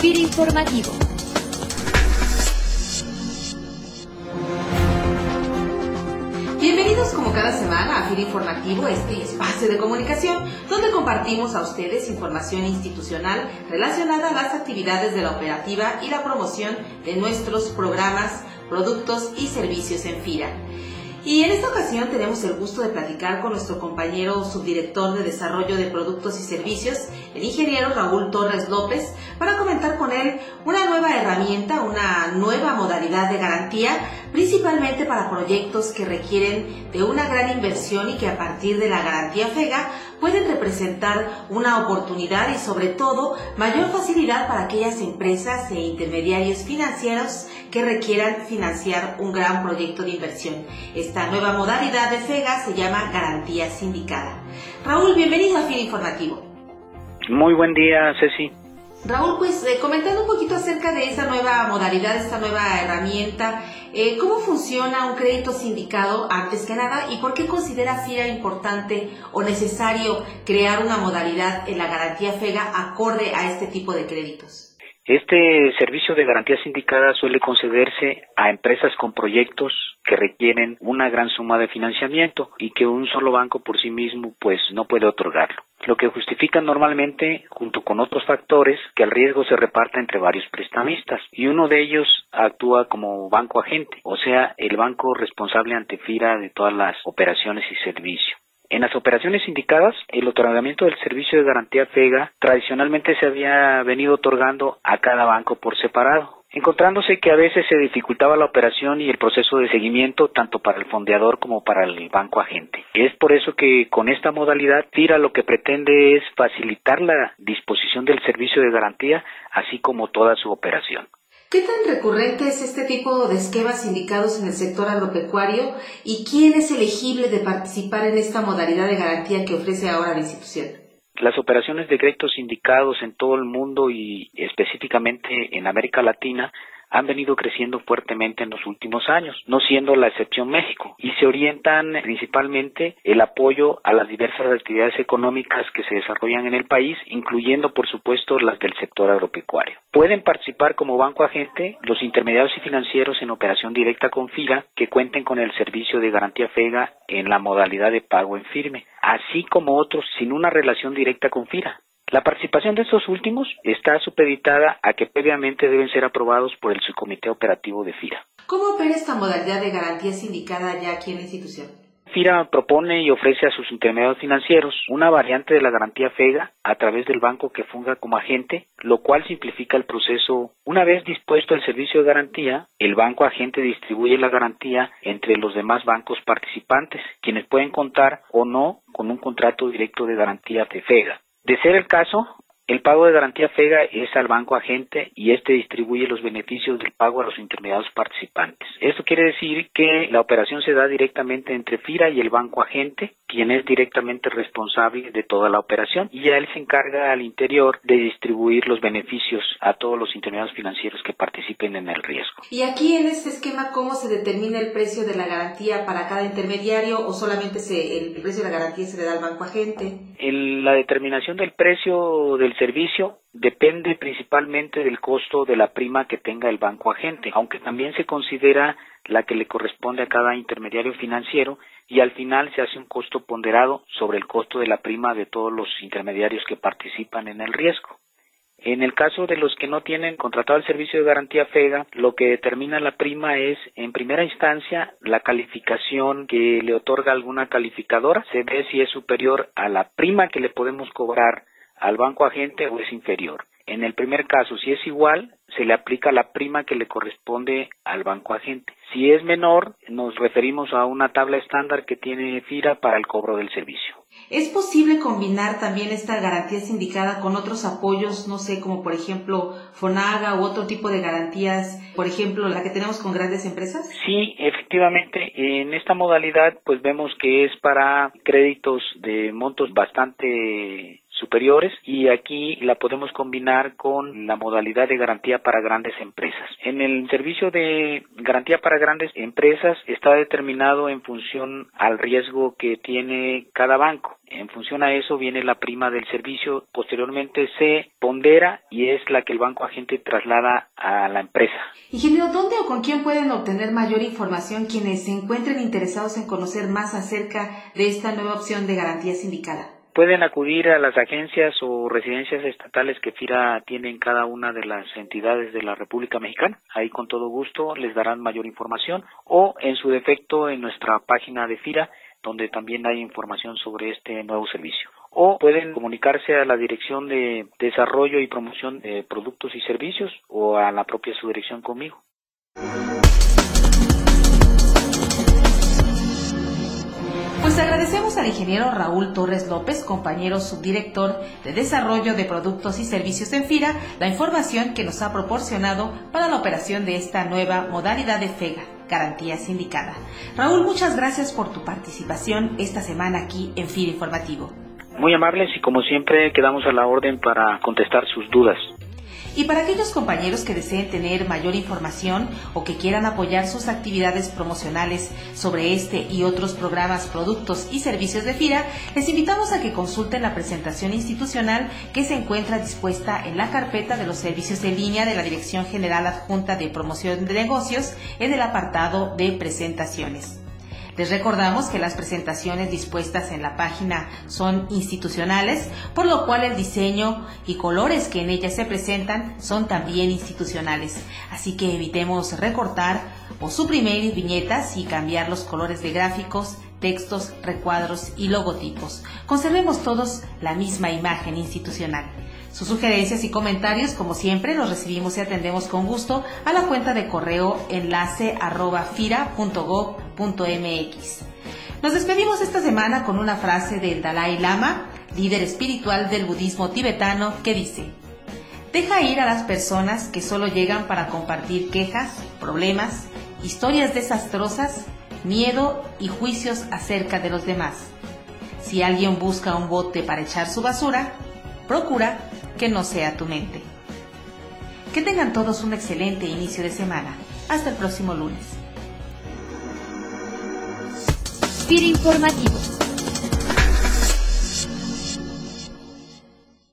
FIR Informativo. Bienvenidos como cada semana a FIR Informativo, este espacio de comunicación donde compartimos a ustedes información institucional relacionada a las actividades de la operativa y la promoción de nuestros programas, productos y servicios en FIRA. Y en esta ocasión tenemos el gusto de platicar con nuestro compañero subdirector de Desarrollo de Productos y Servicios, el ingeniero Raúl Torres López, para comentar con él una nueva herramienta, una nueva modalidad de garantía, principalmente para proyectos que requieren de una gran inversión y que a partir de la garantía FEGA pueden representar una oportunidad y sobre todo mayor facilidad para aquellas empresas e intermediarios financieros que requieran financiar un gran proyecto de inversión. Esta nueva modalidad de FEGA se llama garantía sindicada. Raúl, bienvenido a Fin Informativo. Muy buen día, Ceci. Raúl, pues eh, comentando un poquito acerca de esa nueva modalidad, esta nueva herramienta, eh, ¿cómo funciona un crédito sindicado antes que nada y por qué considera FIRA importante o necesario crear una modalidad en la garantía FEGA acorde a este tipo de créditos? Este servicio de garantía sindicada suele concederse a empresas con proyectos que requieren una gran suma de financiamiento y que un solo banco por sí mismo pues no puede otorgarlo. Lo que justifica normalmente, junto con otros factores, que el riesgo se reparta entre varios prestamistas y uno de ellos actúa como banco agente, o sea, el banco responsable ante FIRA de todas las operaciones y servicios. En las operaciones indicadas, el otorgamiento del servicio de garantía FEGA tradicionalmente se había venido otorgando a cada banco por separado, encontrándose que a veces se dificultaba la operación y el proceso de seguimiento tanto para el fondeador como para el banco agente. Es por eso que con esta modalidad FIRA lo que pretende es facilitar la disposición del servicio de garantía así como toda su operación. ¿Qué tan recurrente es este tipo de esquemas indicados en el sector agropecuario y quién es elegible de participar en esta modalidad de garantía que ofrece ahora la institución? Las operaciones de créditos sindicados en todo el mundo y específicamente en América Latina han venido creciendo fuertemente en los últimos años, no siendo la excepción México, y se orientan principalmente el apoyo a las diversas actividades económicas que se desarrollan en el país, incluyendo por supuesto las del sector agropecuario. Pueden participar como banco agente los intermediarios y financieros en operación directa con FIRA que cuenten con el servicio de garantía FEGA en la modalidad de pago en firme, así como otros sin una relación directa con FIRA, la participación de estos últimos está supeditada a que previamente deben ser aprobados por el subcomité operativo de FIRA. ¿Cómo opera esta modalidad de garantía sindicada ya aquí en la institución? FIRA propone y ofrece a sus intermediarios financieros una variante de la garantía FEGA a través del banco que funga como agente, lo cual simplifica el proceso. Una vez dispuesto el servicio de garantía, el banco agente distribuye la garantía entre los demás bancos participantes, quienes pueden contar o no con un contrato directo de garantía de FEGA. De ser el caso, el pago de garantía FEGA es al banco agente y este distribuye los beneficios del pago a los intermediarios participantes. Esto quiere decir que la operación se da directamente entre FIRA y el banco agente, quien es directamente responsable de toda la operación y ya él se encarga al interior de distribuir los beneficios a todos los intermediarios financieros que participen en el riesgo. ¿Y aquí en este esquema cómo se determina el precio de la garantía para cada intermediario o solamente se, el precio de la garantía se le da al banco agente? En la determinación del precio del servicio depende principalmente del costo de la prima que tenga el banco agente, aunque también se considera la que le corresponde a cada intermediario financiero y al final se hace un costo ponderado sobre el costo de la prima de todos los intermediarios que participan en el riesgo. En el caso de los que no tienen contratado el servicio de garantía FEGA, lo que determina la prima es, en primera instancia, la calificación que le otorga alguna calificadora. Se ve si es superior a la prima que le podemos cobrar al banco agente o es inferior. En el primer caso, si es igual, se le aplica la prima que le corresponde al banco agente. Si es menor, nos referimos a una tabla estándar que tiene FIRA para el cobro del servicio. ¿Es posible combinar también esta garantía sindicada con otros apoyos, no sé, como por ejemplo FONAGA u otro tipo de garantías, por ejemplo la que tenemos con grandes empresas? Sí, efectivamente, en esta modalidad pues vemos que es para créditos de montos bastante superiores y aquí la podemos combinar con la modalidad de garantía para grandes empresas. En el servicio de garantía para grandes empresas está determinado en función al riesgo que tiene cada banco. En función a eso viene la prima del servicio, posteriormente se pondera y es la que el banco agente traslada a la empresa. Ingeniero, ¿dónde o con quién pueden obtener mayor información quienes se encuentren interesados en conocer más acerca de esta nueva opción de garantía sindicada? Pueden acudir a las agencias o residencias estatales que FIRA tiene en cada una de las entidades de la República Mexicana. Ahí con todo gusto les darán mayor información o en su defecto en nuestra página de FIRA donde también hay información sobre este nuevo servicio. O pueden comunicarse a la Dirección de Desarrollo y Promoción de Productos y Servicios o a la propia subdirección conmigo. Agradecemos al ingeniero Raúl Torres López, compañero subdirector de Desarrollo de Productos y Servicios en FIRA, la información que nos ha proporcionado para la operación de esta nueva modalidad de FEGA, garantía sindicada. Raúl, muchas gracias por tu participación esta semana aquí en FIRA Informativo. Muy amables y como siempre quedamos a la orden para contestar sus dudas. Y para aquellos compañeros que deseen tener mayor información o que quieran apoyar sus actividades promocionales sobre este y otros programas, productos y servicios de FIRA, les invitamos a que consulten la presentación institucional que se encuentra dispuesta en la carpeta de los servicios de línea de la Dirección General Adjunta de Promoción de Negocios en el apartado de presentaciones. Les recordamos que las presentaciones dispuestas en la página son institucionales, por lo cual el diseño y colores que en ellas se presentan son también institucionales. Así que evitemos recortar o suprimir viñetas y cambiar los colores de gráficos, textos, recuadros y logotipos. Conservemos todos la misma imagen institucional. Sus sugerencias y comentarios, como siempre, los recibimos y atendemos con gusto a la cuenta de correo enlace arroba Nos despedimos esta semana con una frase del Dalai Lama, líder espiritual del budismo tibetano, que dice, Deja ir a las personas que solo llegan para compartir quejas, problemas, historias desastrosas, miedo y juicios acerca de los demás. Si alguien busca un bote para echar su basura, procura que no sea tu mente. Que tengan todos un excelente inicio de semana. Hasta el próximo lunes. Informativo